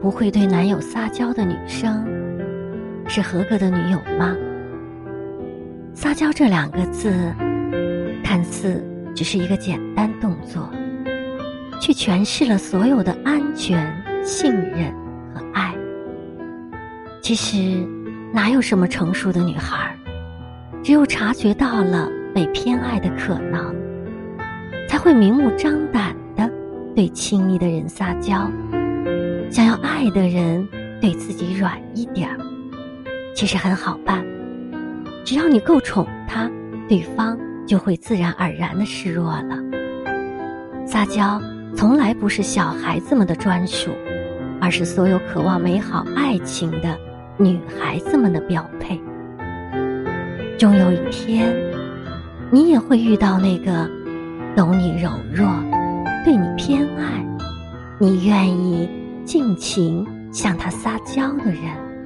不会对男友撒娇的女生，是合格的女友吗？撒娇这两个字，看似只是一个简单动作，却诠释了所有的安全、信任和爱。其实，哪有什么成熟的女孩，只有察觉到了被偏爱的可能，才会明目张胆的对亲密的人撒娇。想要爱的人对自己软一点儿，其实很好办。只要你够宠他，对方就会自然而然的示弱了。撒娇从来不是小孩子们的专属，而是所有渴望美好爱情的女孩子们的标配。终有一天，你也会遇到那个懂你柔弱、对你偏爱、你愿意。尽情向他撒娇的人。